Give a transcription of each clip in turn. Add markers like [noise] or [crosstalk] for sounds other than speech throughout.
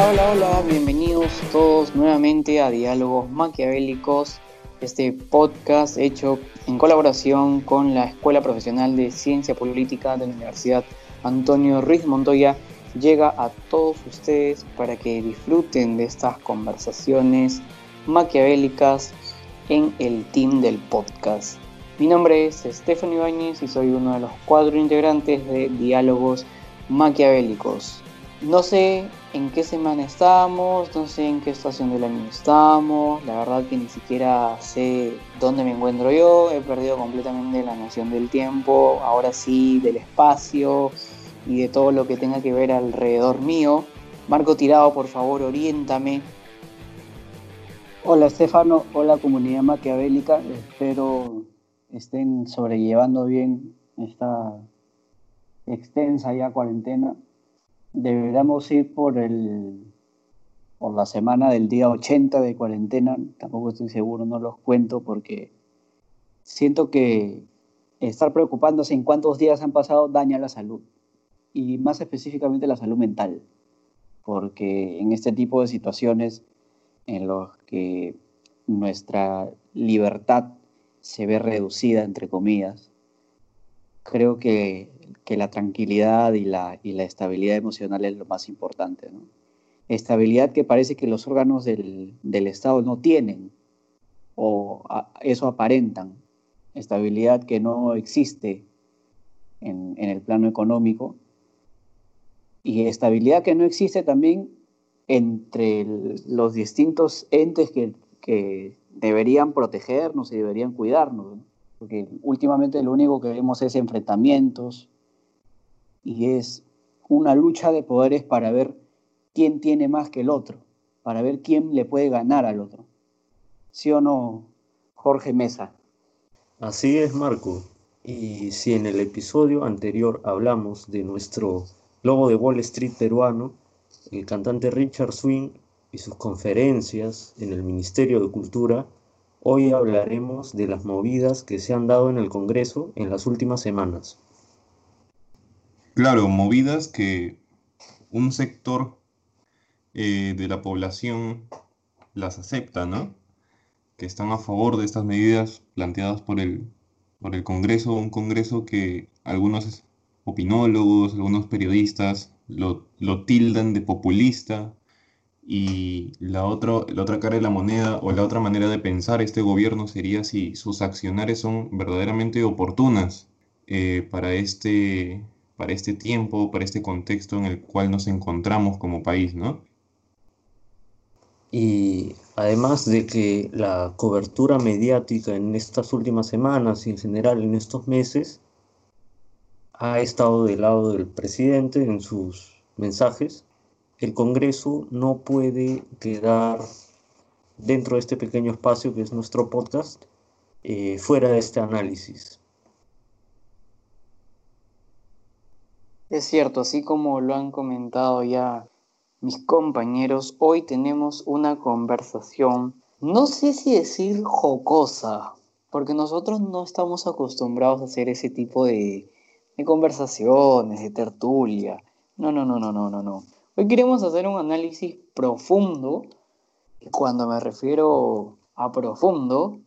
Hola, hola, hola, bienvenidos todos nuevamente a Diálogos Maquiavélicos, este podcast hecho en colaboración con la Escuela Profesional de Ciencia Política de la Universidad Antonio Ruiz Montoya, llega a todos ustedes para que disfruten de estas conversaciones maquiavélicas en el team del podcast. Mi nombre es Estefano Ibáñez y soy uno de los cuatro integrantes de Diálogos Maquiavélicos. No sé en qué semana estamos, no sé en qué estación del año estamos, la verdad que ni siquiera sé dónde me encuentro yo, he perdido completamente la noción del tiempo, ahora sí del espacio y de todo lo que tenga que ver alrededor mío. Marco Tirado, por favor, oriéntame. Hola Estefano, hola comunidad maquiavélica, espero estén sobrellevando bien esta extensa ya cuarentena deberíamos ir por el por la semana del día 80 de cuarentena, tampoco estoy seguro, no los cuento porque siento que estar preocupándose en cuántos días han pasado daña la salud y más específicamente la salud mental, porque en este tipo de situaciones en los que nuestra libertad se ve reducida, entre comillas, creo que que la tranquilidad y la, y la estabilidad emocional es lo más importante. ¿no? Estabilidad que parece que los órganos del, del Estado no tienen o eso aparentan. Estabilidad que no existe en, en, el plano económico y estabilidad que no existe también entre los distintos entes que, que deberían protegernos y deberían cuidarnos. Porque últimamente lo único que vemos es enfrentamientos, y es una lucha de poderes para ver quién tiene más que el otro, para ver quién le puede ganar al otro. ¿Sí o no, Jorge Mesa? Así es, Marco. Y si en el episodio anterior hablamos de nuestro lobo de Wall Street peruano, el cantante Richard Swing y sus conferencias en el Ministerio de Cultura, hoy hablaremos de las movidas que se han dado en el Congreso en las últimas semanas. Claro, movidas que un sector eh, de la población las acepta, ¿no? Que están a favor de estas medidas planteadas por el, por el Congreso, un Congreso que algunos opinólogos, algunos periodistas lo, tildan de populista y la, la otra cara de la moneda o la otra manera de pensar este gobierno sería si sus acciones son verdaderamente oportunas eh, para este para este tiempo, para este contexto en el cual nos encontramos como país, ¿no? Y además de que la cobertura mediática en estas últimas semanas y en general en estos meses ha estado del lado del presidente en sus mensajes, el Congreso no puede quedar dentro de este pequeño espacio que es nuestro podcast eh, fuera de este análisis. Es cierto, así como lo han comentado ya mis compañeros, hoy tenemos una conversación, no sé si decir jocosa, porque nosotros no estamos acostumbrados a hacer ese tipo de, conversaciones, de tertulia. No, no, no, no, no, no, no. Hoy queremos hacer un análisis profundo. Y cuando me refiero a profundo,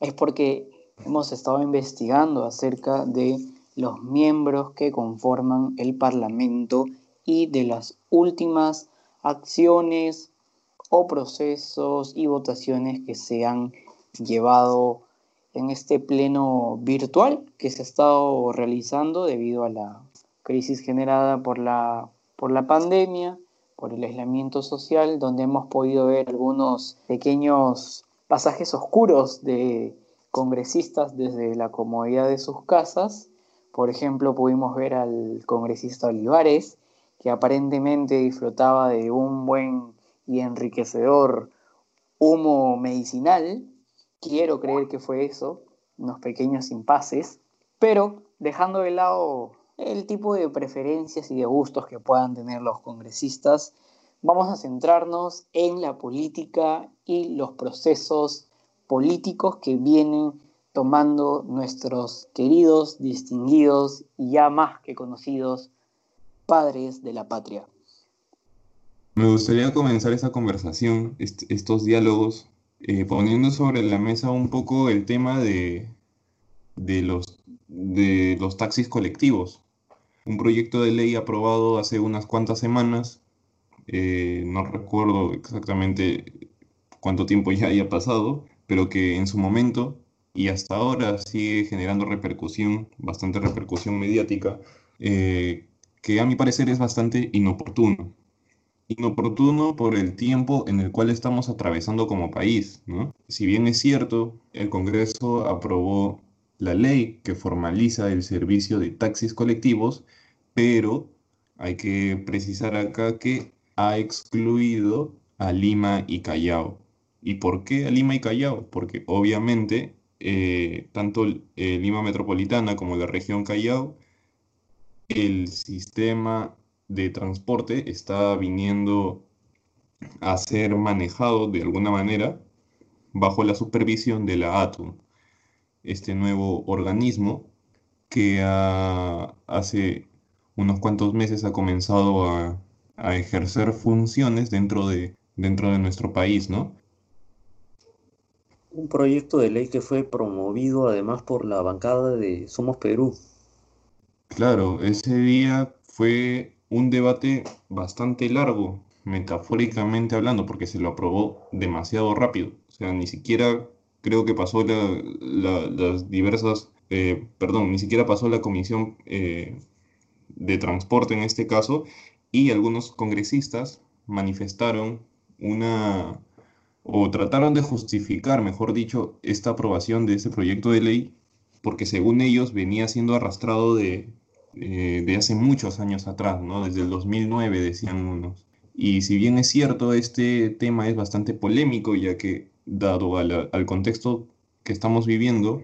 es porque hemos estado investigando acerca de los miembros que conforman el Parlamento y de las últimas acciones o procesos y votaciones que se han llevado en este pleno virtual que se ha estado realizando debido a la crisis generada por la, por la pandemia, por el aislamiento social, donde hemos podido ver algunos pequeños pasajes oscuros de congresistas desde la comodidad de sus casas por ejemplo, pudimos ver al congresista Olivares, que aparentemente disfrutaba de un buen y enriquecedor humo medicinal. Quiero creer que fue eso, unos pequeños impases, pero dejando de lado el tipo de preferencias y de gustos que puedan tener los congresistas, vamos a centrarnos en la política y los procesos políticos que vienen tomando nuestros queridos, distinguidos y ya más que conocidos padres de la patria. Me gustaría comenzar esta conversación, estos diálogos, eh, poniendo sobre la mesa un poco el tema de, de, los, de los taxis colectivos. Un proyecto de ley aprobado hace unas cuantas semanas, eh, no recuerdo exactamente cuánto tiempo ya haya pasado, pero que en su momento y hasta ahora sigue generando repercusión, bastante repercusión mediática, eh, que a mi parecer es bastante inoportuno. Inoportuno por el tiempo en el cual estamos atravesando como país. Si bien es cierto, el Congreso aprobó la ley que formaliza el servicio de taxis colectivos, pero hay que precisar acá que ha excluido a Lima y Callao. ¿Y por qué a Lima y Callao? Porque obviamente eh, tanto eh, Lima Metropolitana como la región Callao, el sistema de transporte está viniendo a ser manejado de alguna manera bajo la supervisión de la ATU, este nuevo organismo que hace unos cuantos meses ha comenzado a, ejercer funciones dentro de, dentro de nuestro país, ¿no? Un proyecto de ley que fue promovido además por la bancada de Somos Perú. Claro, ese día fue un debate bastante largo, metafóricamente hablando, porque se lo aprobó demasiado rápido. O sea, ni siquiera creo que pasó las diversas, eh, perdón, ni siquiera pasó la comisión eh, de transporte en este caso, y algunos congresistas manifestaron una o trataron de justificar, mejor dicho, esta aprobación de este proyecto de ley, porque según ellos venía siendo arrastrado de, eh, de hace muchos años atrás, ¿no? Desde el 2009, decían unos. Y si bien es cierto, este tema es bastante polémico, ya que, dado al contexto que estamos viviendo,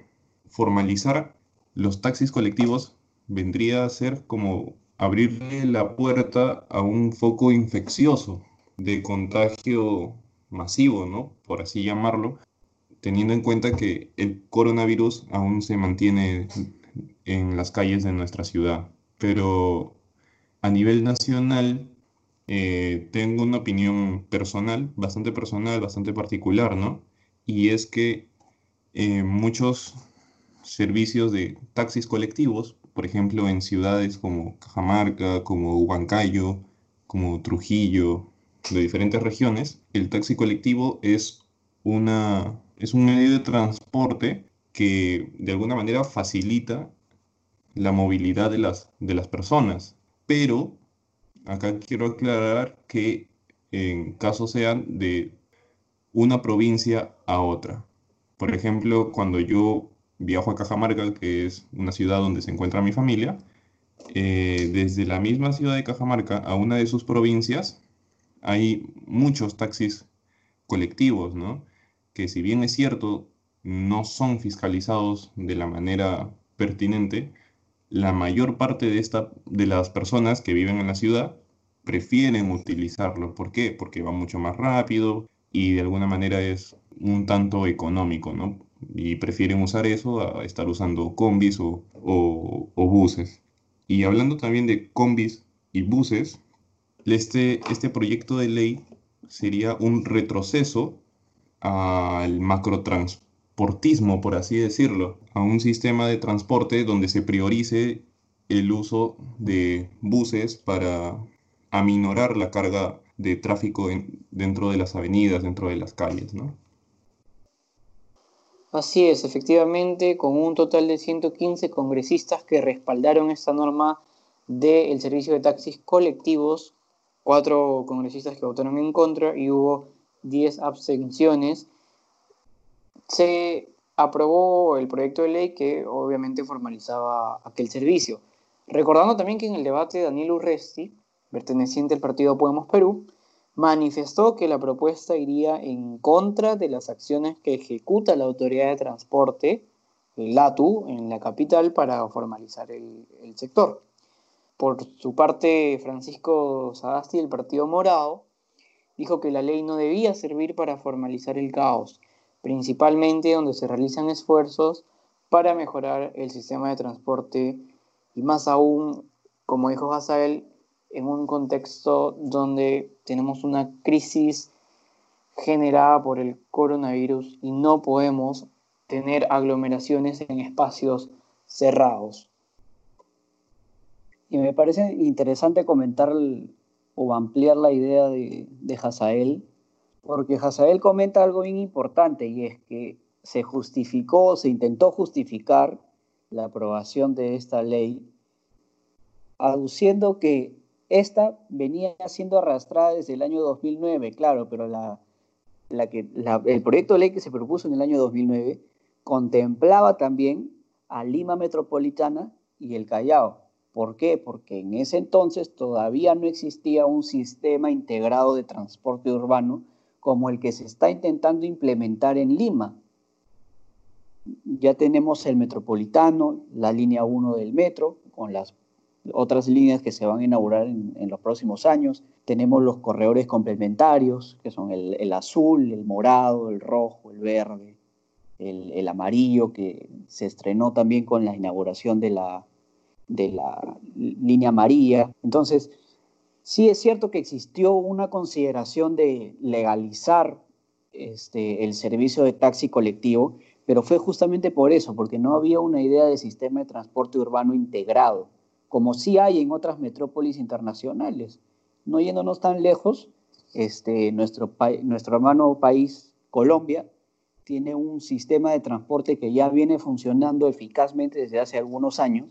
formalizar los taxis colectivos vendría a ser como abrirle la puerta a un foco infeccioso de contagio masivo, ¿no? Por así llamarlo, teniendo en cuenta que el coronavirus aún se mantiene en las calles de nuestra ciudad. Pero a nivel nacional, eh, tengo una opinión personal, bastante personal, bastante particular, ¿no? Y es que eh, muchos servicios de taxis colectivos, por ejemplo, en ciudades como Cajamarca, como Huancayo, como Trujillo, de diferentes regiones, el taxi colectivo es, una, es un medio de transporte que de alguna manera facilita la movilidad de las, de las personas. Pero acá quiero aclarar que en caso sean de una provincia a otra. Por ejemplo, cuando yo viajo a Cajamarca, que es una ciudad donde se encuentra mi familia, eh, desde la misma ciudad de Cajamarca a una de sus provincias hay muchos taxis colectivos, ¿no? Que si bien es cierto, no son fiscalizados de la manera pertinente, la mayor parte de, esta, de las personas que viven en la ciudad prefieren utilizarlo. ¿Por qué? Porque va mucho más rápido y de alguna manera es un tanto económico, ¿no? Y prefieren usar eso a estar usando combis o, o buses. Y hablando también de combis y buses, este, este proyecto de ley sería un retroceso al macrotransportismo, por así decirlo, a un sistema de transporte donde se priorice el uso de buses para aminorar la carga de tráfico dentro de las avenidas, dentro de las calles, ¿no? Así es, efectivamente, con un total de 115 congresistas que respaldaron esta norma del servicio de taxis colectivos, cuatro congresistas que votaron en contra y hubo 10 abstenciones. Se aprobó el proyecto de ley que obviamente formalizaba aquel servicio. Recordando también que en el debate Daniel Urresti, perteneciente al partido Podemos Perú, manifestó que la propuesta iría en contra de las acciones que ejecuta la Autoridad de Transporte, el ATU, en la capital para formalizar el, el sector. Por su parte, Francisco Sagasti del Partido Morado dijo que la ley no debía servir para formalizar el caos, principalmente donde se realizan esfuerzos para mejorar el sistema de transporte y más aún, como dijo Hazael, en un contexto donde tenemos una crisis generada por el coronavirus y no podemos tener aglomeraciones en espacios cerrados. Y me parece interesante comentar o ampliar la idea de, de Hazael, porque Hazael comenta algo bien importante y es que se justificó, se intentó justificar la aprobación de esta ley, aduciendo que esta venía siendo arrastrada desde el año 2009, claro, pero la, la que, el proyecto de ley que se propuso en el año 2009 contemplaba también a Lima Metropolitana y el Callao. ¿Por qué? Porque en ese entonces todavía no existía un sistema integrado de transporte urbano como el que se está intentando implementar en Lima. Ya tenemos el metropolitano, la línea 1 del metro, con las otras líneas que se van a inaugurar en, los próximos años. Tenemos los corredores complementarios, que son el, azul, el morado, el rojo, el verde, el, amarillo, que se estrenó también con la inauguración de la, de la línea amarilla. Entonces, sí es cierto que existió una consideración de legalizar este, el servicio de taxi colectivo, pero fue justamente por eso, porque no había una idea de sistema de transporte urbano integrado como sí hay en otras metrópolis internacionales. No yéndonos tan lejos, este, nuestro, nuestro hermano país, Colombia, tiene un sistema de transporte que ya viene funcionando eficazmente desde hace algunos años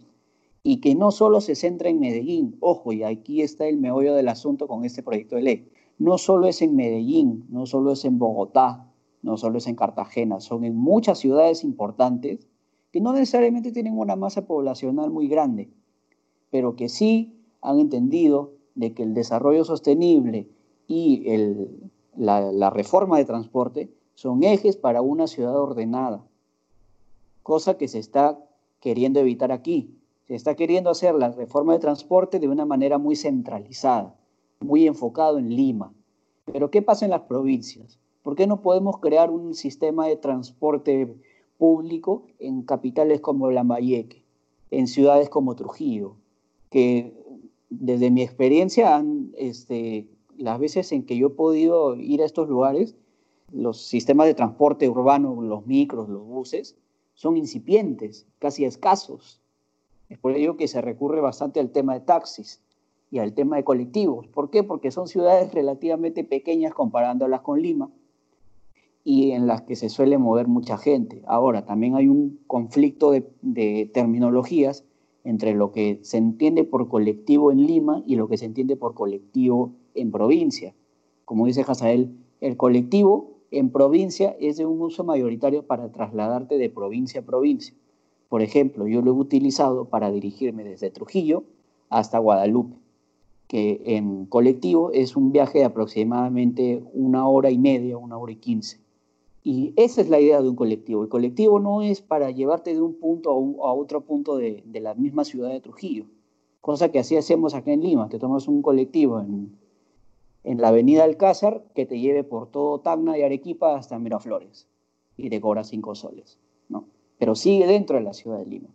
y que no solo se centra en Medellín, ojo, y aquí está el meollo del asunto con este proyecto de ley, no solo es en Medellín, no solo es en Bogotá, no solo es en Cartagena, son en muchas ciudades importantes que no necesariamente tienen una masa poblacional muy grande, pero que sí han entendido de que el desarrollo sostenible y la, la reforma de transporte son ejes para una ciudad ordenada, cosa que se está queriendo evitar aquí. Se está queriendo hacer la reforma de transporte de una manera muy centralizada, muy enfocado en Lima. Pero ¿qué pasa en las provincias? ¿Por qué no podemos crear un sistema de transporte público en capitales como Lambayeque, en ciudades como Trujillo, que desde mi experiencia, este, las veces en que yo he podido ir a estos lugares, los sistemas de transporte urbano, los micros, los buses, son incipientes, casi escasos. Es por ello que se recurre bastante al tema de taxis y al tema de colectivos. ¿Por qué? Porque son ciudades [laughs] relativamente pequeñas comparándolas con Lima y en las que se suele mover mucha gente. Ahora, también hay un conflicto de, terminologías entre lo que se entiende por colectivo en Lima y lo que se entiende por colectivo en provincia. Como dice Hazael, el colectivo en provincia es de un uso mayoritario para trasladarte de provincia a provincia. Por ejemplo, yo lo he utilizado para dirigirme desde Trujillo hasta Guadalupe, que en colectivo es un viaje de aproximadamente una hora y media, una hora y quince. Y esa es la idea de un colectivo. El colectivo no es para llevarte de un punto a, otro punto de, la misma ciudad de Trujillo, cosa que así hacemos acá en Lima, que tomas un colectivo en, la avenida Alcázar que te lleve por todo Tacna y Arequipa hasta Miraflores y te cobra cinco soles. Pero sigue dentro de la ciudad de Lima.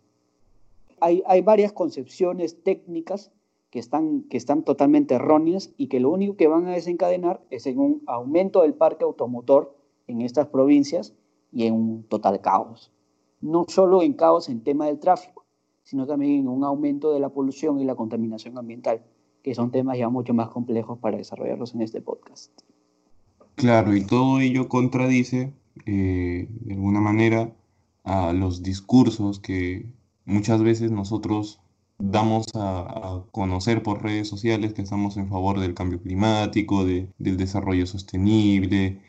Hay, hay varias concepciones técnicas que están, que están totalmente erróneas y que lo único que van a desencadenar es en un aumento del parque automotor en estas provincias y en un total caos. No solo en caos en tema del tráfico, sino también en un aumento de la polución y la contaminación ambiental, que son temas ya mucho más complejos para desarrollarlos en este podcast. Claro, y todo ello contradice, eh, de alguna manera, a los discursos que muchas veces nosotros damos a, conocer por redes sociales que estamos en favor del cambio climático, del desarrollo sostenible,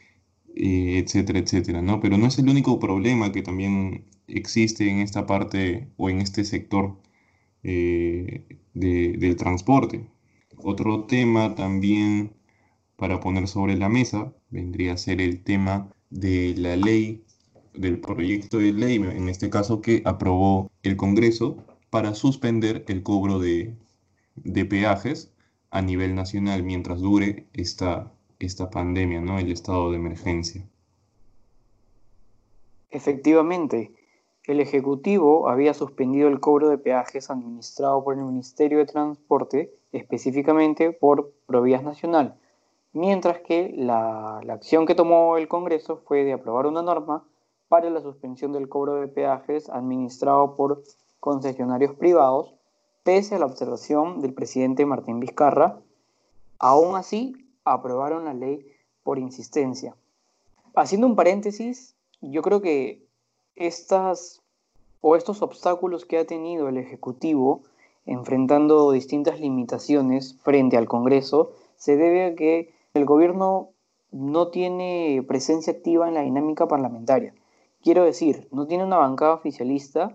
eh, etcétera, etcétera, ¿no? Pero no es el único problema que también existe en esta parte o en este sector eh, del transporte. Otro tema también para poner sobre la mesa vendría a ser el tema de la ley, del proyecto de ley, en este caso que aprobó el Congreso para suspender el cobro de, peajes a nivel nacional mientras dure esta, esta pandemia, ¿no? El estado de emergencia. Efectivamente, el Ejecutivo había suspendido el cobro de peajes administrado por el Ministerio de Transporte específicamente por Provías Nacional, mientras que la, la acción que tomó el Congreso fue de aprobar una norma para la suspensión del cobro de peajes administrado por concesionarios privados, pese a la observación del presidente Martín Vizcarra. Aún así, aprobaron la ley por insistencia. Haciendo un paréntesis, yo creo que estas o estos obstáculos que ha tenido el Ejecutivo enfrentando distintas limitaciones frente al Congreso se debe a que el gobierno no tiene presencia activa en la dinámica parlamentaria. Quiero decir, no tiene una bancada oficialista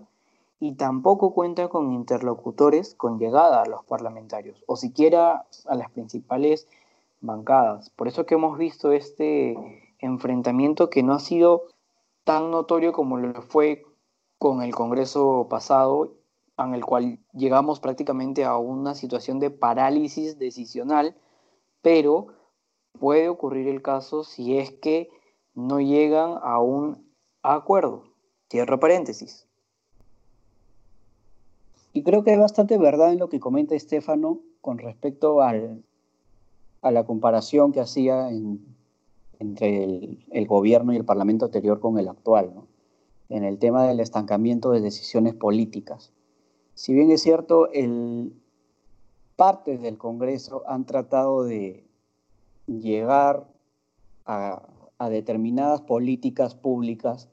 y tampoco cuenta con interlocutores con llegada a los parlamentarios, o siquiera a las principales bancadas. Por eso que hemos visto este enfrentamiento que no ha sido tan notorio como lo fue con el Congreso pasado, en el cual llegamos prácticamente a una situación de parálisis decisional, pero puede ocurrir el caso si es que no llegan a un acuerdo. Cierro paréntesis. Y creo que hay bastante verdad en lo que comenta Estefano con respecto al, a la comparación que hacía entre el, gobierno y el parlamento anterior con el actual, en el tema del estancamiento de decisiones políticas. Si bien es cierto, el, partes del Congreso han tratado de llegar a a determinadas políticas públicas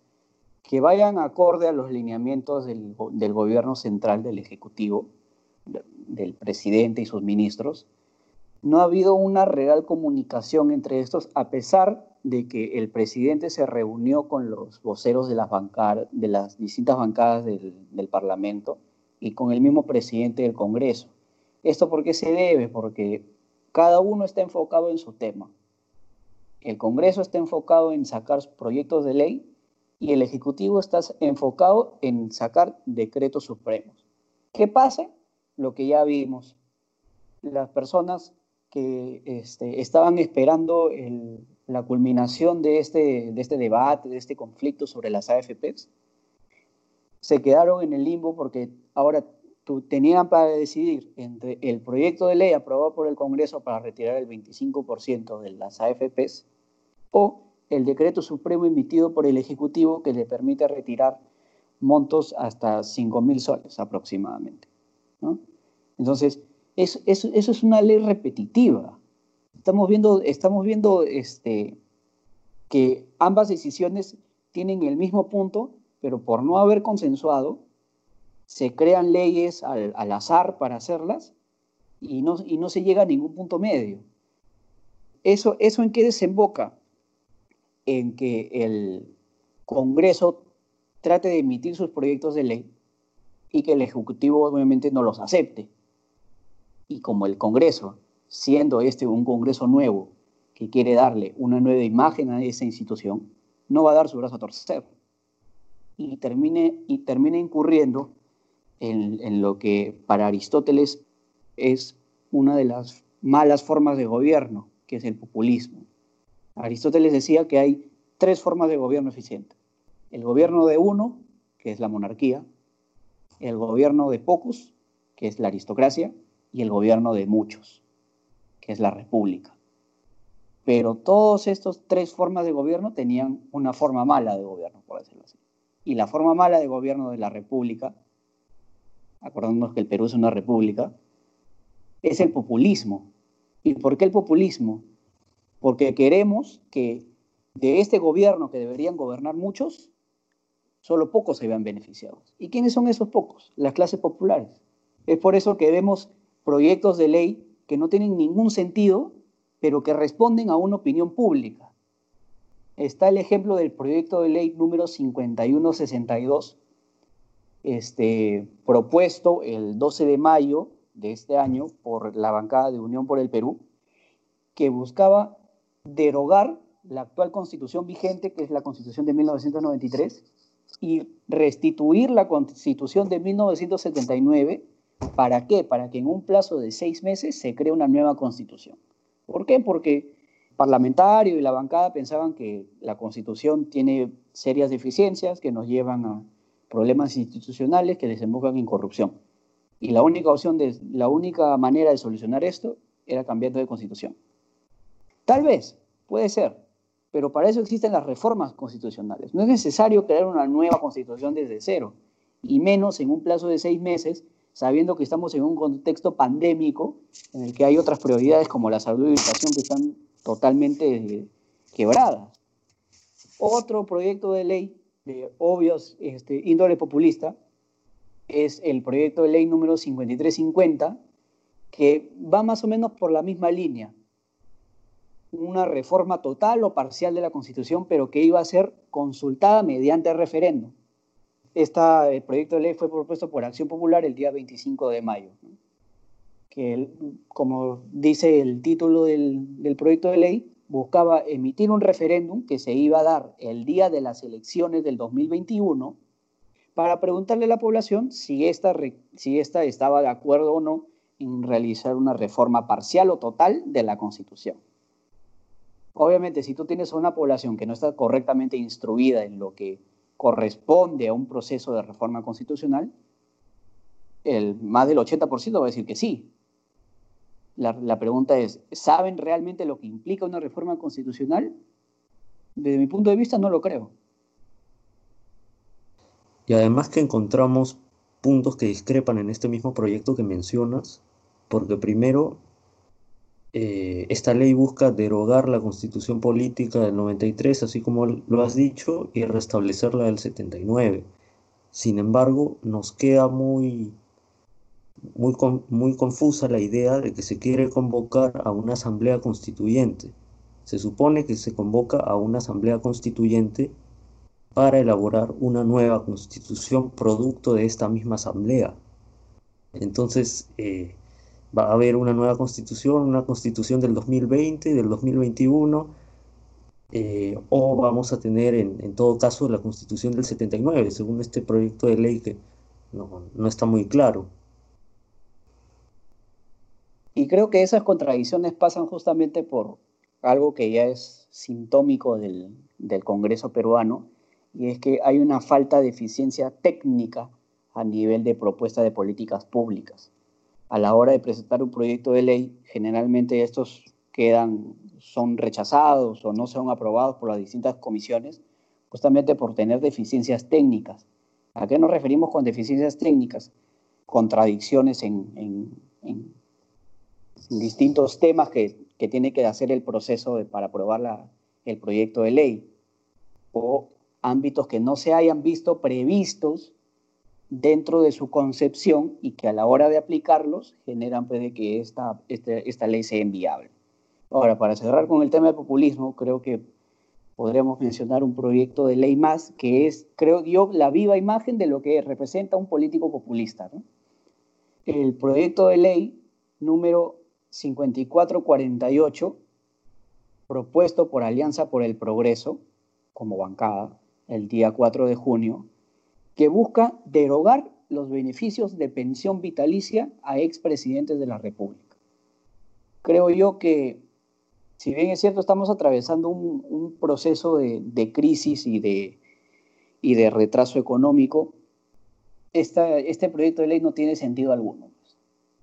que vayan acorde a los lineamientos del, gobierno central, del Ejecutivo, del presidente y sus ministros, no ha habido una real comunicación entre estos, a pesar de que el presidente se reunió con los voceros de las, distintas bancadas del, del Parlamento y con el mismo presidente del Congreso. ¿Esto por qué se debe? Porque cada uno está enfocado en su tema. El Congreso está enfocado en sacar proyectos de ley y el Ejecutivo está enfocado en sacar decretos supremos. ¿Qué pasa? Lo que ya vimos. Las personas que este, estaban esperando la culminación de este, de este debate, de este conflicto sobre las AFPs, se quedaron en el limbo porque ahora tenían para decidir entre el proyecto de ley aprobado por el Congreso para retirar el 25% de las AFPs o el decreto supremo emitido por el Ejecutivo que le permite retirar montos hasta 5 mil soles aproximadamente. Entonces, eso, es una ley repetitiva. Estamos viendo, estamos viendo este, que ambas decisiones tienen el mismo punto, pero por no haber consensuado, se crean leyes al, azar para hacerlas y no, y no se llega a ningún punto medio. ¿Eso, ¿Eso en qué desemboca? En que el Congreso trate de emitir sus proyectos de ley y que el Ejecutivo obviamente no los acepte. Y como el Congreso, siendo este un Congreso nuevo que quiere darle una nueva imagen a esa institución, no va a dar su brazo a torcer. Y termine, y termine incurriendo en, en lo que para Aristóteles es una de las malas formas de gobierno, que es el populismo. Aristóteles decía que hay tres formas de gobierno eficiente. El gobierno de uno, que es la monarquía, el gobierno de pocos, que es la aristocracia, y el gobierno de muchos, que es la república. Pero todas estas tres formas de gobierno tenían una forma mala de gobierno, por decirlo así. Y la forma mala de gobierno de la república, acordándonos que el Perú es una república, es el populismo. ¿Y por qué el populismo? Porque queremos que de este gobierno que deberían gobernar muchos, solo pocos se vean beneficiados. ¿Y quiénes son esos pocos? Las clases populares. Es por eso que vemos proyectos de ley que no tienen ningún sentido, pero que responden a una opinión pública. Está el ejemplo del proyecto de ley número 5162, este, propuesto el 12 de mayo de este año por la bancada de Unión por el Perú, que buscaba derogar la actual constitución vigente, que es la constitución de 1993, y restituir la constitución de 1979. ¿Para qué? Para que en un plazo de seis meses se cree una nueva constitución. ¿Por qué? Porque parlamentario y la bancada pensaban que la constitución tiene serias deficiencias que nos llevan a problemas institucionales que desembocan en corrupción. Y la única opción, la única manera de solucionar esto era cambiando de constitución. Tal vez, puede ser, pero para eso existen las reformas constitucionales. No es necesario crear una nueva constitución desde cero, y menos en un plazo de seis meses, sabiendo que estamos en un contexto pandémico en el que hay otras prioridades como la salud y la educación que están totalmente quebradas. Otro proyecto de ley de obvios este, índole populista es el proyecto de ley número 5350, que va más o menos por la misma línea. Una reforma total o parcial de la Constitución, pero que iba a ser consultada mediante referéndum. Este proyecto de ley fue propuesto por Acción Popular el día 25 de mayo. Que, como dice el título del, del proyecto de ley, buscaba emitir un referéndum que se iba a dar el día de las elecciones del 2021 para preguntarle a la población si esta, si esta estaba de acuerdo o no en realizar una reforma parcial o total de la Constitución. Obviamente, si tú tienes una población que no está correctamente instruida en lo que corresponde a un proceso de reforma constitucional, el, más del 80% va a decir que sí, la, pregunta es, ¿saben realmente lo que implica una reforma constitucional? Desde mi punto de vista no lo creo. Y además que encontramos puntos que discrepan en este mismo proyecto que mencionas, porque primero, eh, esta ley busca derogar la constitución política del 93, así como lo has dicho, y restablecerla del 79. Sin embargo, nos queda muy muy, muy confusa la idea de que se quiere convocar a una asamblea constituyente. Se supone que se convoca a una asamblea constituyente para elaborar una nueva constitución producto de esta misma asamblea. Entonces, eh, va a haber una nueva constitución, una constitución del 2020, del 2021, eh, o vamos a tener en, todo caso la constitución del 79, según este proyecto de ley que no, no está muy claro. Y creo que esas contradicciones pasan justamente por algo que ya es sintómico del, Congreso peruano, y es que hay una falta de eficiencia técnica a nivel de propuesta de políticas públicas. A la hora de presentar un proyecto de ley, generalmente estos quedan, son rechazados o no son aprobados por las distintas comisiones, justamente por tener deficiencias técnicas. ¿A qué nos referimos con deficiencias técnicas? Contradicciones en distintos temas que, tiene que hacer el proceso para aprobar el proyecto de ley o ámbitos que no se hayan visto previstos dentro de su concepción y que a la hora de aplicarlos generan pues, de que esta, este, esta ley sea enviable. Ahora, para cerrar con el tema del populismo, creo que podríamos mencionar un proyecto de ley más que es, creo yo, la viva imagen de lo que representa un político populista. El proyecto de ley número 5448, propuesto por Alianza por el Progreso, como bancada, el día 4 de junio, que busca derogar los beneficios de pensión vitalicia a expresidentes de la República. Creo yo que, si bien es cierto, estamos atravesando un, proceso de, crisis y de, y de retraso económico, este proyecto de ley no tiene sentido alguno.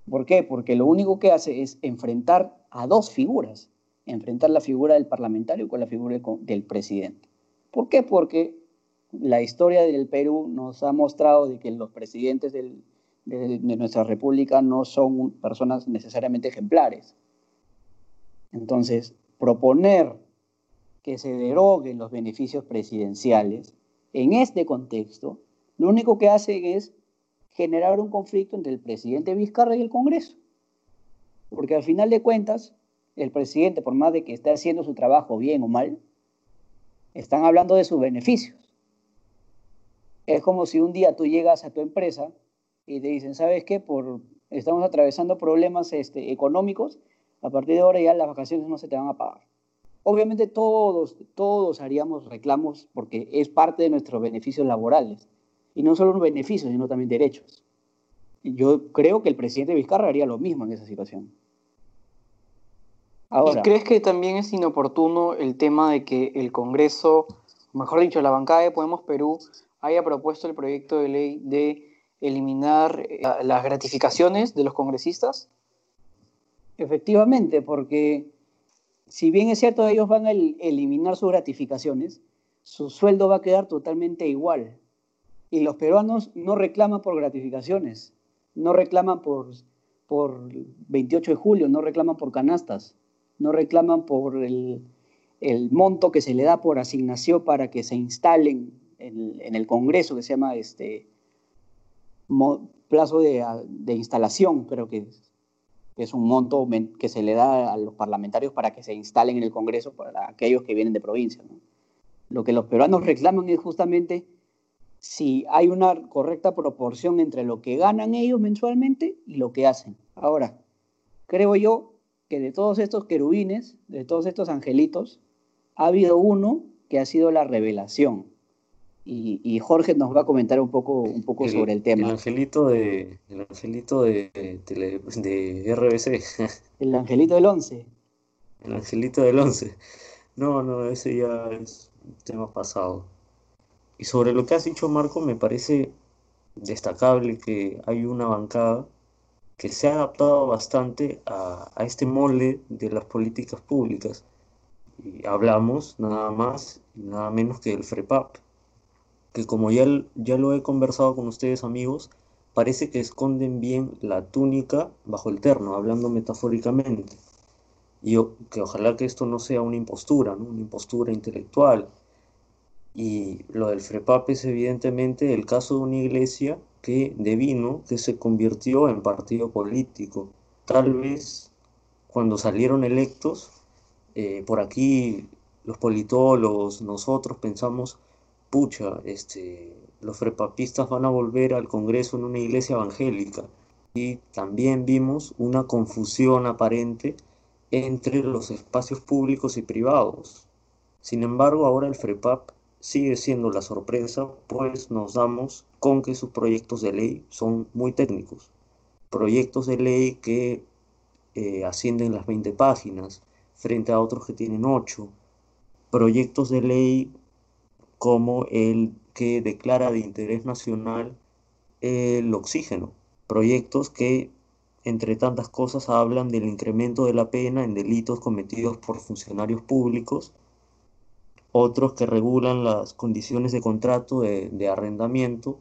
¿Por qué? Porque lo único que hace es enfrentar a dos figuras, enfrentar la figura del parlamentario con la figura del presidente. ¿Por qué? Porque la historia del Perú nos ha mostrado de que los presidentes de, nuestra república no son personas necesariamente ejemplares. Entonces, proponer que se deroguen los beneficios presidenciales en este contexto, lo único que hace es generar un conflicto entre el presidente Vizcarra y el Congreso. Porque al final de cuentas, el presidente, por más de que esté haciendo su trabajo bien o mal, están hablando de sus beneficios. Es como si un día tú llegas a tu empresa y te dicen, ¿sabes qué? Por, estamos atravesando problemas este, económicos, a partir de ahora ya las vacaciones no se te van a pagar. Obviamente todos, todos haríamos reclamos porque es parte de nuestros beneficios laborales y no solo beneficios, sino también derechos. Yo creo que el presidente Vizcarra haría lo mismo en esa situación. Ahora, ¿Y crees que también es inoportuno el tema de que el Congreso, mejor dicho, la bancada de Podemos Perú, haya propuesto el proyecto de ley de eliminar eh, las gratificaciones de los congresistas? Efectivamente, porque si bien es cierto ellos van a eliminar sus gratificaciones, su sueldo va a quedar totalmente igual. Y los peruanos no reclaman por gratificaciones, no reclaman por, por 28 de julio, no reclaman por canastas, no reclaman por el, monto que se le da por asignación para que se instalen en, el Congreso, que se llama este plazo de, instalación, creo que es, un monto que se le da a los parlamentarios para que se instalen en el Congreso para aquellos que vienen de provincia. Lo que los peruanos reclaman es justamente si hay una correcta proporción entre lo que ganan ellos mensualmente y lo que hacen. Ahora, creo yo que de todos estos querubines, de todos estos angelitos, ha habido uno que ha sido la revelación. Y, Jorge nos va a comentar un poco, un poco sobre el tema. El angelito de, el angelito de, de, RBC. [laughs] El angelito del 11. El angelito del 11. No, no, ese ya es un tema pasado. Y sobre lo que has dicho, Marco, me parece destacable que hay una bancada que se ha adaptado bastante a, este molde de las políticas públicas. Y hablamos nada más y nada menos que del FREPAP, que como ya, ya lo he conversado con ustedes amigos, parece que esconden bien la túnica bajo el terno, hablando metafóricamente. Y que ojalá que esto no sea una impostura, una impostura intelectual, y lo del FREPAP es evidentemente el caso de una iglesia que devino que se convirtió en partido político. Tal vez cuando salieron electos, eh, por aquí los politólogos, nosotros pensamos, pucha, este, los frepapistas van a volver al Congreso en una iglesia evangélica. Y también vimos una confusión aparente entre los espacios públicos y privados. Sin embargo, ahora el FREPAP sigue siendo la sorpresa, pues nos damos con que sus proyectos de ley son muy técnicos. Proyectos de ley que eh, ascienden las 20 páginas frente a otros que tienen 8. Proyectos de ley como el que declara de interés nacional el oxígeno. Proyectos que, entre tantas cosas, hablan del incremento de la pena en delitos cometidos por funcionarios públicos otros que regulan las condiciones de contrato de, arrendamiento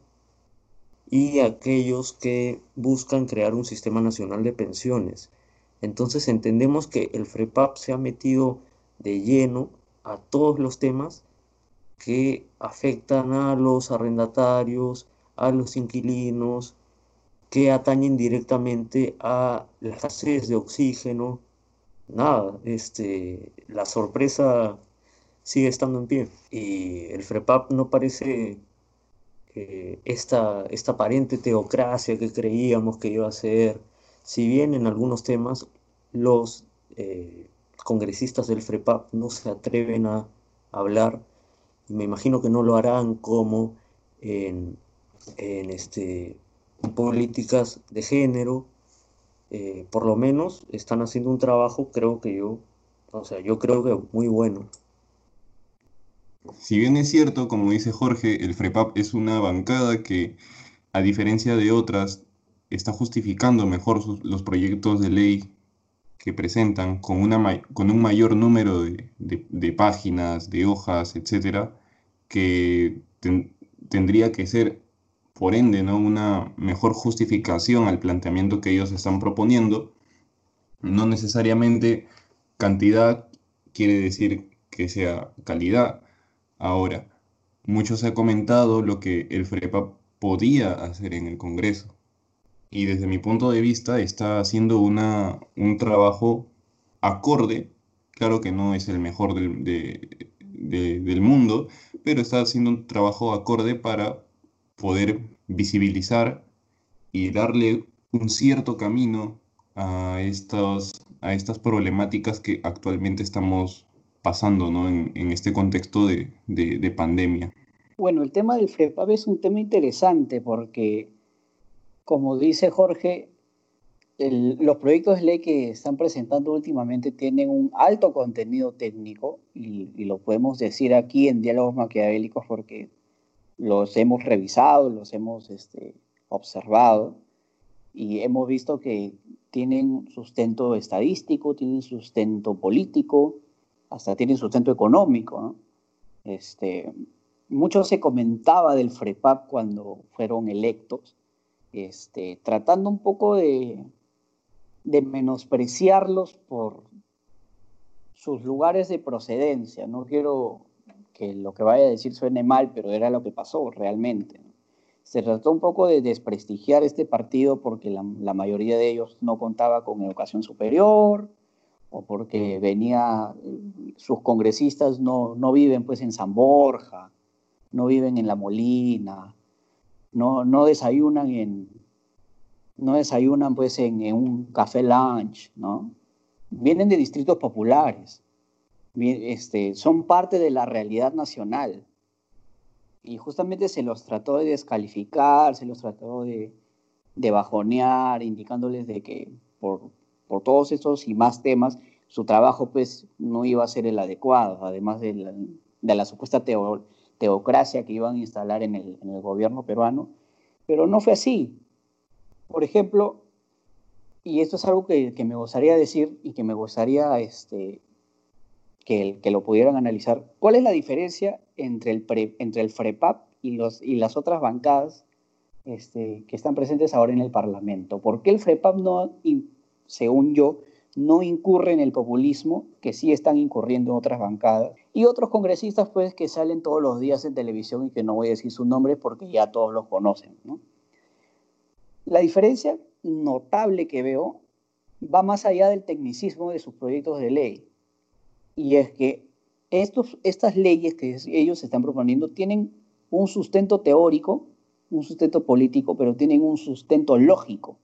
y aquellos que buscan crear un sistema nacional de pensiones. Entonces entendemos que el FREPAP se ha metido de lleno a todos los temas que afectan a los arrendatarios, a los inquilinos, que atañen directamente a la escasez de oxígeno. Nada, este, la sorpresa sigue estando en pie. Y el FREPAP no parece eh, esta, esta aparente teocracia que creíamos que iba a ser, si bien en algunos temas los eh, congresistas del FREPAP no se atreven a hablar, me imagino que no lo harán como en, este, políticas de género, eh, por lo menos están haciendo un trabajo, creo que yo, o sea, yo creo que muy bueno. Si bien es cierto, como dice Jorge, el FREPAP es una bancada que, a diferencia de otras, está justificando mejor los proyectos de ley que presentan con, una, con un mayor número de, páginas, de hojas, etcétera, que tendría que ser, por ende, ¿no? una mejor justificación al planteamiento que ellos están proponiendo. No necesariamente cantidad quiere decir que sea calidad. Ahora, mucho se ha comentado lo que el FREPA podía hacer en el Congreso. Y desde mi punto de vista está haciendo una, un trabajo acorde, claro que no es el mejor del, del mundo, pero está haciendo un trabajo acorde para poder visibilizar y darle un cierto camino a, estos, a estas problemáticas que actualmente estamos pasando ¿no? en, este contexto de, de, pandemia. Bueno, el tema del FREPAP es un tema interesante porque, como dice Jorge, los proyectos de ley que están presentando últimamente tienen un alto contenido técnico y, lo podemos decir aquí en diálogos maquiavélicos porque los hemos revisado, los hemos este, observado y hemos visto que tienen sustento estadístico, tienen sustento político, hasta tienen sustento económico. Este, mucho se comentaba del FREPAP cuando fueron electos, este, tratando un poco de, de menospreciarlos por sus lugares de procedencia. No quiero que lo que vaya a decir suene mal, pero era lo que pasó realmente. Se trató un poco de desprestigiar este partido porque la, mayoría de ellos no contaba con educación superior o porque venía, sus congresistas no, no viven pues en San Borja, no viven en La Molina, no, no desayunan en, no desayunan pues en, en un café lunch, ¿no? Vienen de distritos populares, este, son parte de la realidad nacional. Y justamente se los trató de descalificar, se los trató de, de bajonear, indicándoles de que por, por, todos estos y más temas, su trabajo pues no iba a ser el adecuado, además de la, de la supuesta teocracia que iban a instalar en el, en el gobierno peruano. Pero no fue así. Por ejemplo, y esto es algo que, que, me gustaría decir y que me gustaría este, que, que, lo pudieran analizar. ¿Cuál es la diferencia entre el, pre, entre el FREPAP y, los, y las otras bancadas este, que están presentes ahora en el Parlamento? ¿Por qué el FREPAP no, según yo, no incurre en el populismo que sí están incurriendo en otras bancadas? Y otros congresistas, pues, que salen todos los días en televisión y que no voy a decir sus nombres porque ya todos los conocen, ¿no? La diferencia notable que veo va más allá del tecnicismo de sus proyectos de ley. Y es que estos, estas leyes que ellos están proponiendo tienen un sustento teórico, un sustento político, pero tienen un sustento lógico.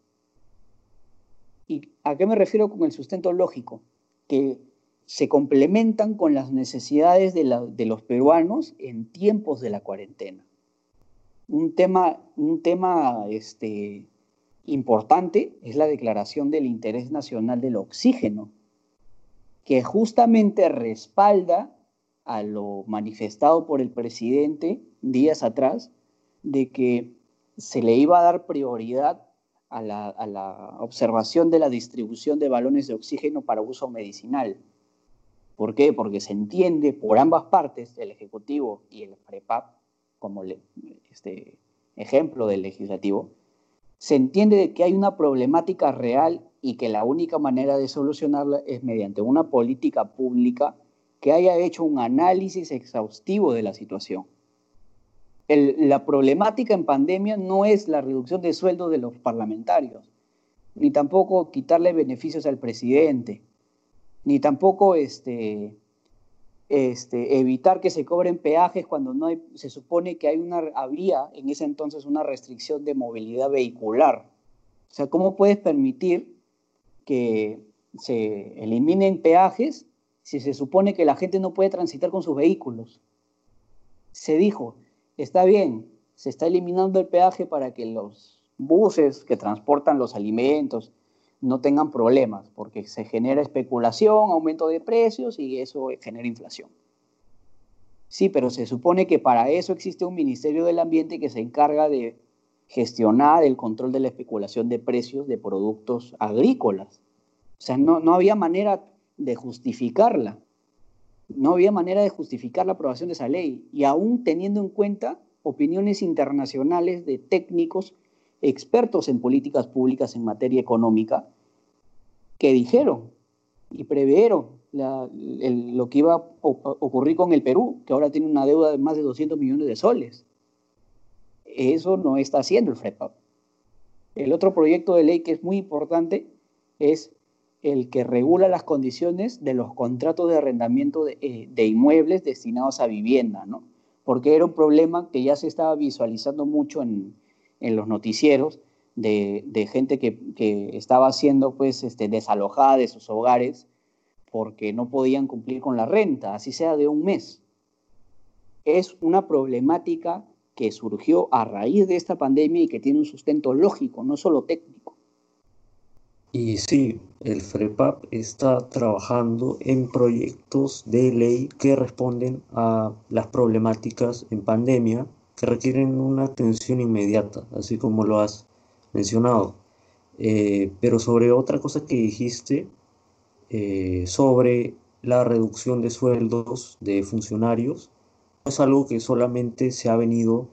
¿Y a qué me refiero con el sustento lógico? Que se complementan con las necesidades de, de los peruanos en tiempos de la cuarentena. Un tema, un tema este, importante es la declaración del interés nacional del oxígeno, que justamente respalda a lo manifestado por el presidente días atrás de que se le iba a dar prioridad a la, a la, observación de la distribución de balones de oxígeno para uso medicinal. ¿Por qué? Porque se entiende por ambas partes, el Ejecutivo y el PREPAP, como este ejemplo del legislativo, se entiende que hay una problemática real y que la única manera de solucionarla es mediante una política pública que haya hecho un análisis exhaustivo de la situación. La problemática en pandemia no es la reducción de sueldos de los parlamentarios, ni tampoco quitarle beneficios al presidente, ni tampoco este, este, evitar que se cobren peajes cuando no hay, se supone que hay una, había en ese entonces una restricción de movilidad vehicular. O sea, ¿cómo puedes permitir que se eliminen peajes si se supone que la gente no puede transitar con sus vehículos? Se dijo, está bien, se está eliminando el peaje para que los buses que transportan los alimentos, no tengan problemas, porque se genera especulación, aumento de precios y eso genera inflación. Sí, pero se supone que para eso existe un Ministerio del Ambiente que se encarga de gestionar el control de la especulación de precios de productos agrícolas. O sea, no, no había manera de justificarla. No había manera de justificar la aprobación de esa ley. Y aún teniendo en cuenta opiniones internacionales de técnicos expertos en políticas públicas en materia económica que dijeron y preveyeron lo que iba a ocurrir con el Perú, que ahora tiene una deuda de más de 200 millones de soles. Eso no está haciendo el FREPAP. El otro proyecto de ley que es muy importante es el que regula las condiciones de los contratos de arrendamiento de, eh, de inmuebles destinados a vivienda, ¿no? Porque era un problema que ya se estaba visualizando mucho en, en los noticieros de, gente que, que, estaba siendo pues este, desalojada de sus hogares porque no podían cumplir con la renta, así sea de un mes. Es una problemática que surgió a raíz de esta pandemia y que tiene un sustento lógico, no solo técnico. Y sí, el FREPAP está trabajando en proyectos de ley que responden a las problemáticas en pandemia que requieren una atención inmediata, así como lo has mencionado. Eh, pero sobre otra cosa que dijiste, eh, sobre la reducción de sueldos de funcionarios, no es algo que solamente se ha venido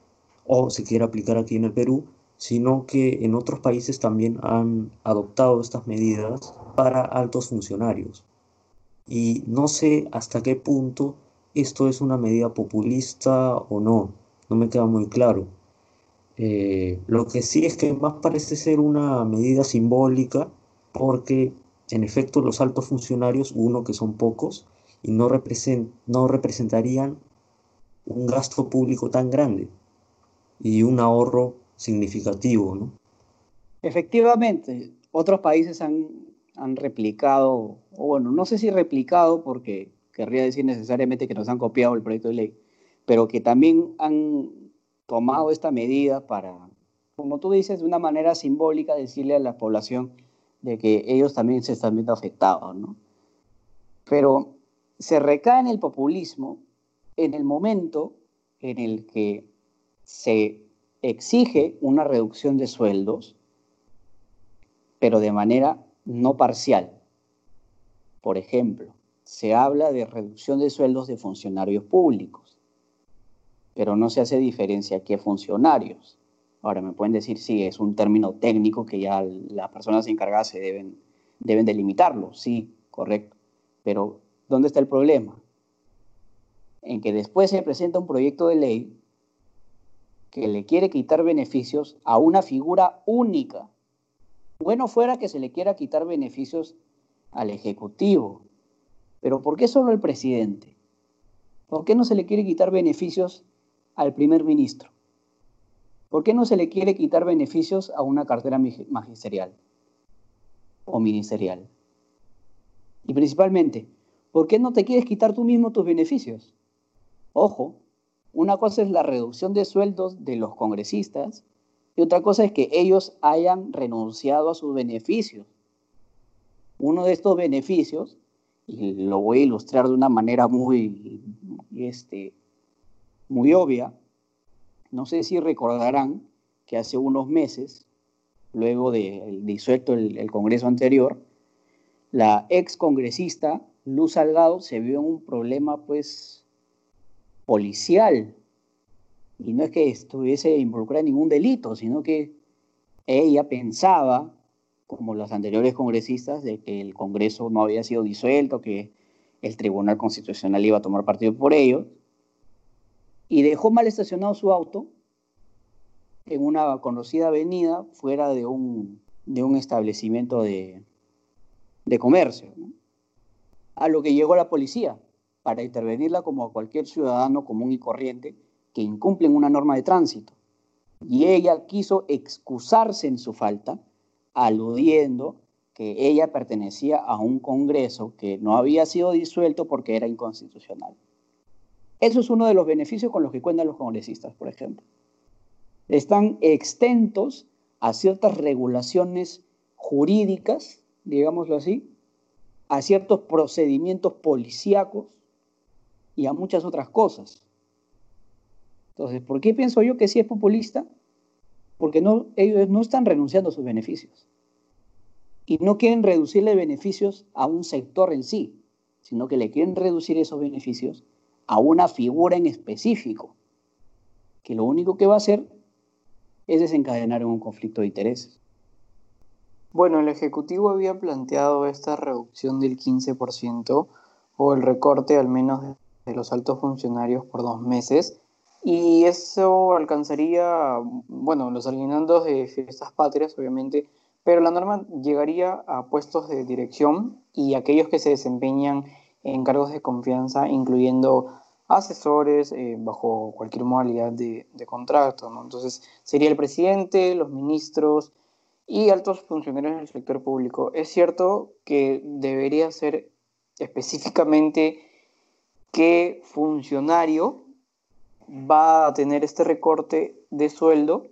o se quiere aplicar aquí en el Perú, sino que en otros países también han adoptado estas medidas para altos funcionarios. Y no sé hasta qué punto esto es una medida populista o no, no me queda muy claro. Eh, lo que sí es que más parece ser una medida simbólica porque en efecto los altos funcionarios, uno que son pocos, y no, no representarían un gasto público tan grande y un ahorro significativo. ¿no? Efectivamente, otros países han, han replicado, o bueno, no sé si replicado porque querría decir necesariamente que nos han copiado el proyecto de ley, pero que también han tomado esta medida para, como tú dices, de una manera simbólica decirle a la población de que ellos también se están viendo afectados, ¿no? Pero se recae en el populismo en el momento en el que se exige una reducción de sueldos, pero de manera no parcial. Por ejemplo, se habla de reducción de sueldos de funcionarios públicos, pero no se hace diferencia qué funcionarios. Ahora me pueden decir si es un término técnico que ya las personas encargadas se deben, deben delimitarlo, sí, correcto. Pero ¿dónde está el problema? En que después se presenta un proyecto de ley que le quiere quitar beneficios a una figura única. Bueno fuera que se le quiera quitar beneficios al Ejecutivo, pero ¿por qué solo el presidente? ¿Por qué no se le quiere quitar beneficios al primer ministro? ¿Por qué no se le quiere quitar beneficios a una cartera magisterial o ministerial? Y principalmente, ¿por qué no te quieres quitar tú mismo tus beneficios? Ojo, una cosa es la reducción de sueldos de los congresistas y otra cosa es que ellos hayan renunciado a sus beneficios. Uno de estos beneficios y lo voy a ilustrar de una manera muy, este, muy obvia. No sé si recordarán que hace unos meses, luego de disuelto el, Congreso anterior, la ex congresista Luz Salgado se vio en un problema pues policial. Y no es que estuviese involucrada en ningún delito, sino que ella pensaba como los anteriores congresistas, de que el Congreso no había sido disuelto, que el Tribunal Constitucional iba a tomar partido por ellos, y dejó mal estacionado su auto en una conocida avenida fuera de un, de un establecimiento de, de comercio. A lo que llegó la policía para intervenirla como a cualquier ciudadano común y corriente que incumple una norma de tránsito. Y ella quiso excusarse en su falta aludiendo que ella pertenecía a un Congreso que no había sido disuelto porque era inconstitucional. Eso es uno de los beneficios con los que cuentan los congresistas, por ejemplo. Están extentos a ciertas regulaciones jurídicas, digámoslo así, a ciertos procedimientos policíacos y a muchas otras cosas. Entonces, ¿por qué pienso yo que sí es populista? porque no, ellos no están renunciando a sus beneficios. Y no quieren reducirle beneficios a un sector en sí, sino que le quieren reducir esos beneficios a una figura en específico, que lo único que va a hacer es desencadenar en un conflicto de intereses. Bueno, el Ejecutivo había planteado esta reducción del 15% o el recorte al menos de los altos funcionarios por dos meses y eso alcanzaría, bueno, los alineandos de fiestas patrias, obviamente, pero la norma llegaría a puestos de dirección y aquellos que se desempeñan en cargos de confianza, incluyendo asesores eh, bajo cualquier modalidad de, contrato. Entonces, sería el presidente, los ministros y altos funcionarios del sector público. Es cierto que debería ser específicamente qué funcionario va a tener este recorte de sueldo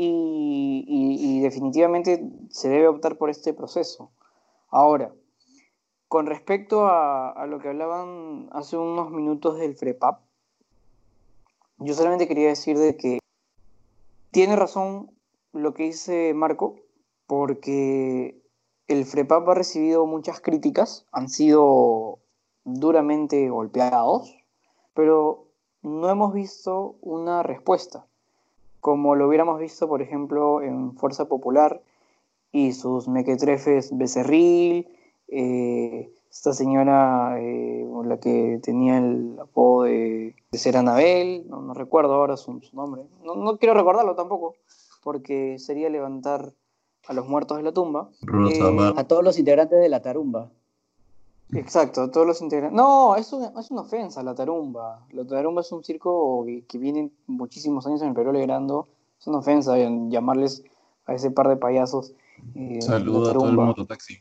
y, definitivamente se debe optar por este proceso. Ahora, con respecto a, lo que hablaban hace unos minutos del FREPAP, Yo solamente quería decir de que tiene razón lo que dice Marco, porque el FREPAP ha recibido muchas críticas, han sido duramente golpeados, pero no hemos visto una respuesta, como lo hubiéramos visto, por ejemplo, en Fuerza Popular y sus mequetrefes Becerril, eh, esta señora, eh, la que tenía el apodo de, ser Anabel, no, recuerdo ahora su, nombre, no, no, quiero recordarlo tampoco, porque sería levantar a los muertos de la tumba. Eh, a todos los integrantes de la tarumba. Exacto, a todos los integrantes. No, es una, es una ofensa la tarumba. La tarumba es un circo que, viene muchísimos años en el Perú alegrando. Es una ofensa llamarles a ese par de payasos. Eh, Saludos a todo el mototaxi.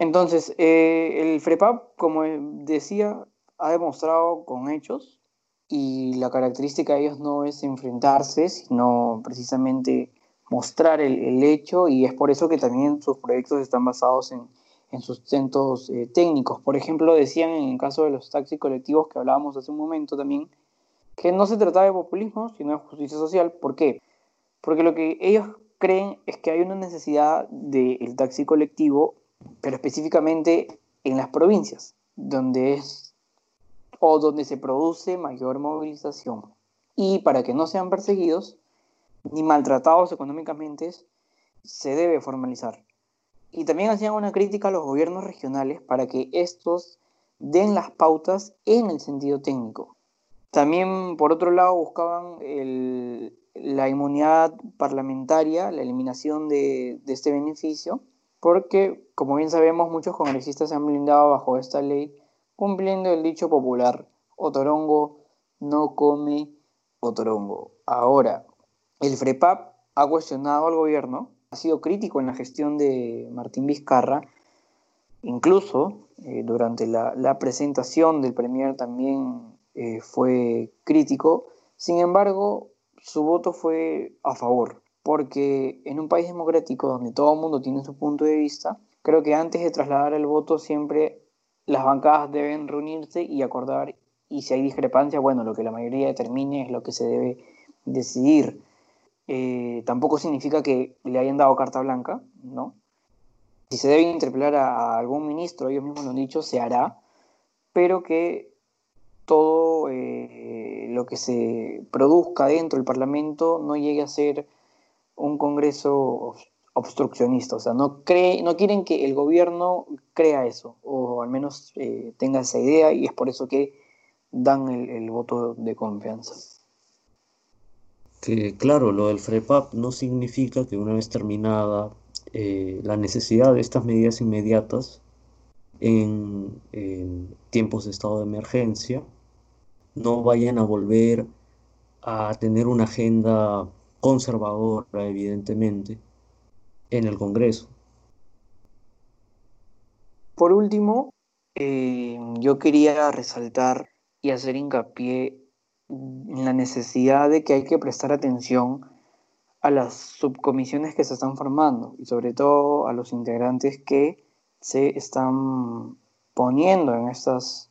Entonces, eh, el FREPAP, como decía, ha demostrado con hechos y la característica de ellos no es enfrentarse, sino precisamente mostrar el, hecho y es por eso que también sus proyectos están basados en, en sustentos eh, técnicos. Por ejemplo, decían en el caso de los taxis colectivos que hablábamos hace un momento también, que no se trataba de populismo, sino de justicia social. ¿Por qué? Porque lo que ellos creen es que hay una necesidad del taxi colectivo, pero específicamente en las provincias, donde es o donde se produce mayor movilización. Y para que no sean perseguidos, ni maltratados económicamente, se debe formalizar. Y también hacían una crítica a los gobiernos regionales para que estos den las pautas en el sentido técnico. También, por otro lado, buscaban la inmunidad parlamentaria, la eliminación de, de este beneficio, porque, como bien sabemos, muchos congresistas se han blindado bajo esta ley, cumpliendo el dicho popular, Otorongo no come Otorongo. Ahora, el FREPAP ha cuestionado al gobierno, ha sido crítico en la gestión de Martín Vizcarra, incluso eh, durante la, presentación del Premier también eh, fue crítico, sin embargo su voto fue a favor, porque en un país democrático donde todo el mundo tiene su punto de vista, creo que antes de trasladar el voto siempre las bancadas deben reunirse y acordar, y si hay discrepancia, bueno, lo que la mayoría determine es lo que se debe decidir. Eh, tampoco significa que le hayan dado carta blanca, ¿no? Si se debe interpelar a, algún ministro, ellos mismos lo han dicho, se hará, pero que todo eh, lo que se produzca dentro del Parlamento no llegue a ser un Congreso obstruccionista, o sea, no, cree, no quieren que el gobierno crea eso, o al menos eh, tenga esa idea, y es por eso que dan el voto de confianza. Que claro, lo del FREPAP no significa que una vez terminada eh, la necesidad de estas medidas inmediatas en, tiempos de estado de emergencia no vayan a volver a tener una agenda conservadora, evidentemente, en el Congreso. Por último, eh, yo quería resaltar y hacer hincapié la necesidad de que hay que prestar atención a las subcomisiones que se están formando y sobre todo a los integrantes que se están poniendo en estas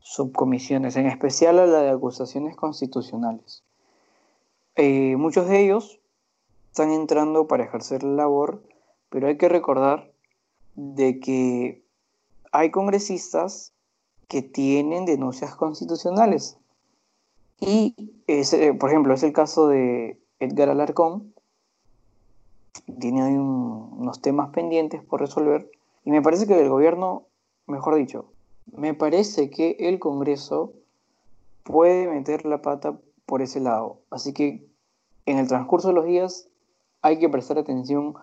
subcomisiones, en especial a la de acusaciones constitucionales. Eh, muchos de ellos están entrando para ejercer la labor, pero hay que recordar de que hay congresistas que tienen denuncias constitucionales y, por ejemplo, es el caso de Edgar Alarcón. Tiene hoy unos temas pendientes por resolver. Y me parece que el gobierno, mejor dicho, me parece que el Congreso puede meter la pata por ese lado. Así que en el transcurso de los días hay que prestar atención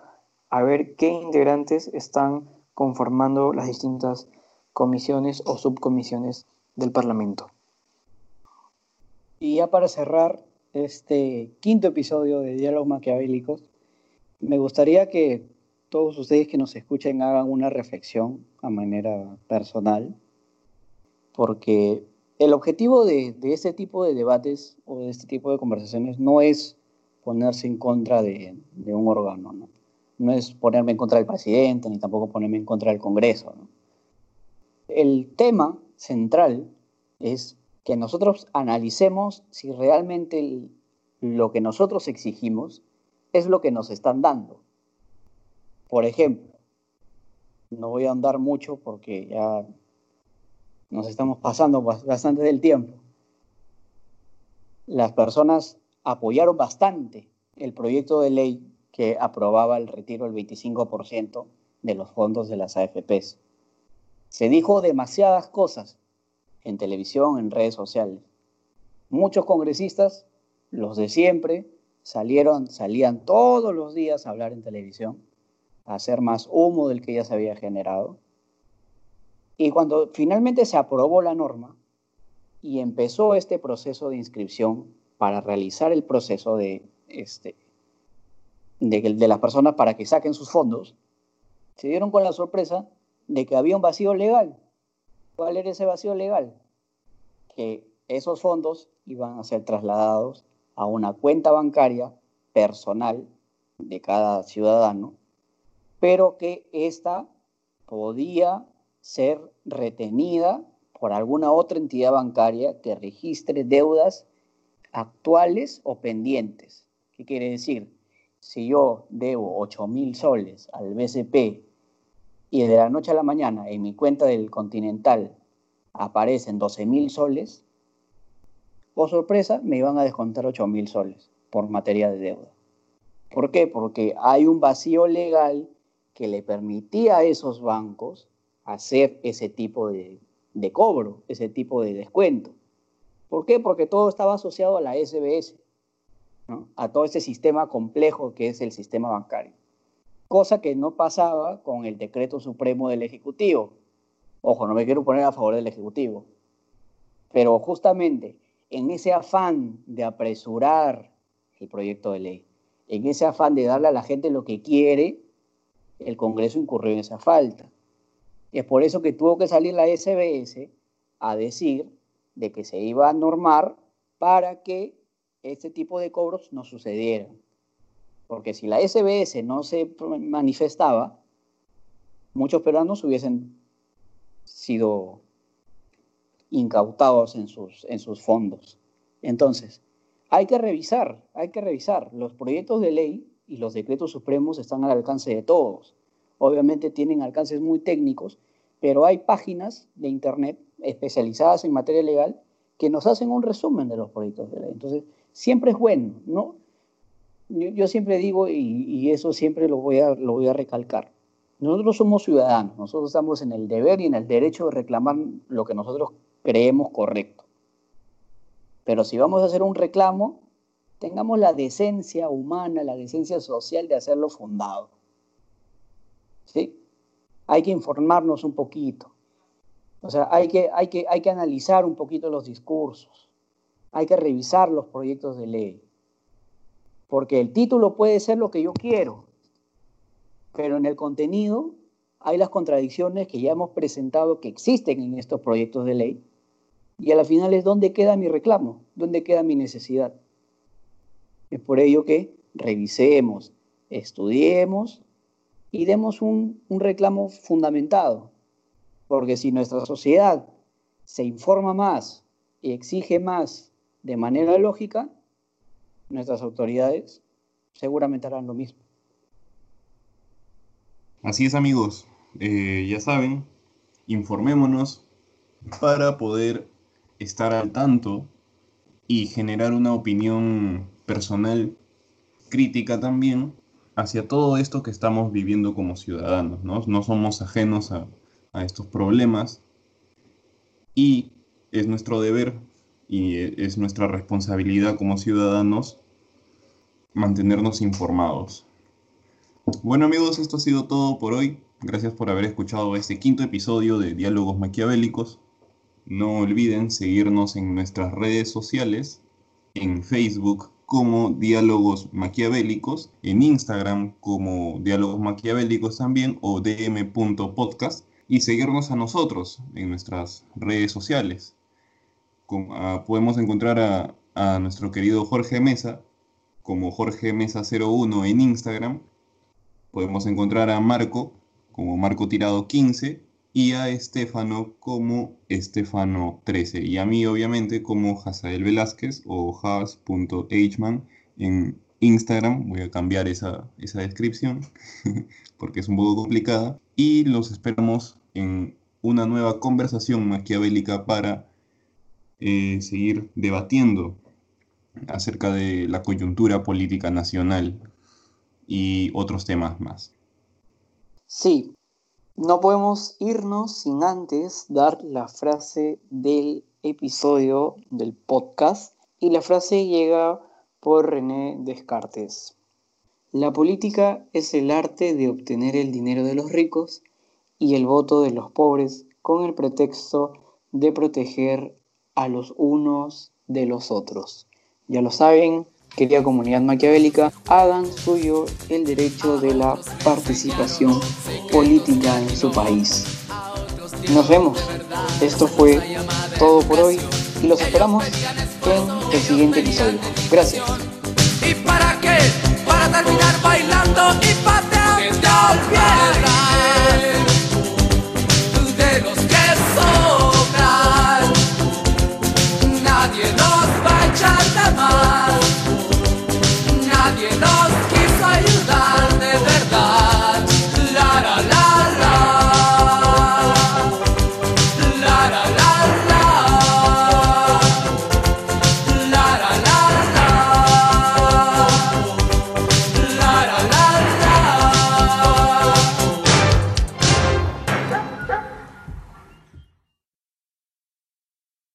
a ver qué integrantes están conformando las distintas comisiones o subcomisiones del Parlamento. Y ya para cerrar este quinto episodio de Diálogos Maquiavélicos, me gustaría que todos ustedes que nos escuchen hagan una reflexión a manera personal, porque el objetivo de, de este tipo de debates o de este tipo de conversaciones no es ponerse en contra de, un órgano, ¿no? es ponerme en contra del presidente, ni tampoco ponerme en contra del Congreso. El tema central es que nosotros analicemos si realmente lo que nosotros exigimos es lo que nos están dando. Por ejemplo, no voy a andar mucho porque ya nos estamos pasando bastante del tiempo. Las personas apoyaron bastante el proyecto de ley que aprobaba el retiro del 25% de los fondos de las AFPs. Se dijo demasiadas cosas en televisión, en redes sociales. Muchos congresistas, los de siempre, salieron, salían todos los días a hablar en televisión, a hacer más humo del que ya se había generado. Y cuando finalmente se aprobó la norma y empezó este proceso de inscripción para realizar el proceso de, este, de, las personas para que saquen sus fondos, se dieron con la sorpresa de que había un vacío legal. ¿Cuál era ese vacío legal? Que esos fondos iban a ser trasladados a una cuenta bancaria personal de cada ciudadano, pero que ésta podía ser retenida por alguna otra entidad bancaria que registre deudas actuales o pendientes. ¿Qué quiere decir? Si yo debo 8 mil soles al BCP y de la noche a la mañana en mi cuenta del Continental aparecen 12 mil soles, por sorpresa me iban a descontar 8 mil soles por materia de deuda. ¿Por qué? Porque hay un vacío legal que le permitía a esos bancos hacer ese tipo de, de cobro, ese tipo de descuento. ¿Por qué? Porque todo estaba asociado a la SBS, a todo ese sistema complejo que es el sistema bancario cosa que no pasaba con el decreto supremo del Ejecutivo. Ojo, no me quiero poner a favor del Ejecutivo, pero justamente en ese afán de apresurar el proyecto de ley, en ese afán de darle a la gente lo que quiere, el Congreso incurrió en esa falta. Y es por eso que tuvo que salir la SBS a decir de que se iba a normar para que este tipo de cobros no sucedieran. Porque si la SBS no se manifestaba, muchos peruanos hubiesen sido incautados en sus, en sus fondos. Entonces, hay que revisar, hay que revisar. Los proyectos de ley y los decretos supremos están al alcance de todos. Obviamente tienen alcances muy técnicos, pero hay páginas de Internet especializadas en materia legal que nos hacen un resumen de los proyectos de ley. Entonces, siempre es bueno, ¿no? yo, siempre digo, y, eso siempre lo voy, a, lo voy a recalcar, nosotros somos ciudadanos, nosotros estamos en el deber y en el derecho de reclamar lo que nosotros creemos correcto. Pero si vamos a hacer un reclamo, tengamos la decencia humana, la decencia social de hacerlo fundado. ¿Sí? Hay que informarnos un poquito. O sea, hay que, hay que, hay que analizar un poquito los discursos. Hay que revisar los proyectos de ley. Porque el título puede ser lo que yo quiero, pero en el contenido hay las contradicciones que ya hemos presentado que existen en estos proyectos de ley. Y a la final es dónde queda mi reclamo, dónde queda mi necesidad. Es por ello que revisemos, estudiemos y demos un, un reclamo fundamentado. Porque si nuestra sociedad se informa más y exige más de manera lógica, nuestras autoridades seguramente harán lo mismo. Así es amigos, eh, ya saben, informémonos para poder estar al tanto y generar una opinión personal crítica también hacia todo esto que estamos viviendo como ciudadanos. No, no somos ajenos a, a estos problemas y es nuestro deber y es nuestra responsabilidad como ciudadanos mantenernos informados. Bueno amigos, esto ha sido todo por hoy. Gracias por haber escuchado este quinto episodio de Diálogos Maquiavélicos. No olviden seguirnos en nuestras redes sociales, en Facebook como Diálogos Maquiavélicos, en Instagram como Diálogos Maquiavélicos también o dm.podcast y seguirnos a nosotros en nuestras redes sociales. Ah, podemos encontrar a, nuestro querido Jorge Mesa como Jorge Mesa 01 en Instagram. Podemos encontrar a Marco como Marco Tirado 15 y a Estefano como Estefano13 y a mí obviamente como Hazael Velázquez o has.hman en Instagram. Voy a cambiar esa, esa descripción [laughs] porque es un poco complicada y los esperamos en una nueva conversación maquiavélica para eh, seguir debatiendo acerca de la coyuntura política nacional y otros temas más. Sí, no podemos irnos sin antes dar la frase del episodio del podcast y la frase llega por René Descartes. La política es el arte de obtener el dinero de los ricos y el voto de los pobres con el pretexto de proteger a los unos de los otros. Ya lo saben, querida comunidad maquiavélica, hagan suyo el derecho de la participación política en su país. Nos vemos. Esto fue todo por hoy y los esperamos en el siguiente episodio. Gracias terminar bailando y pateando el pie.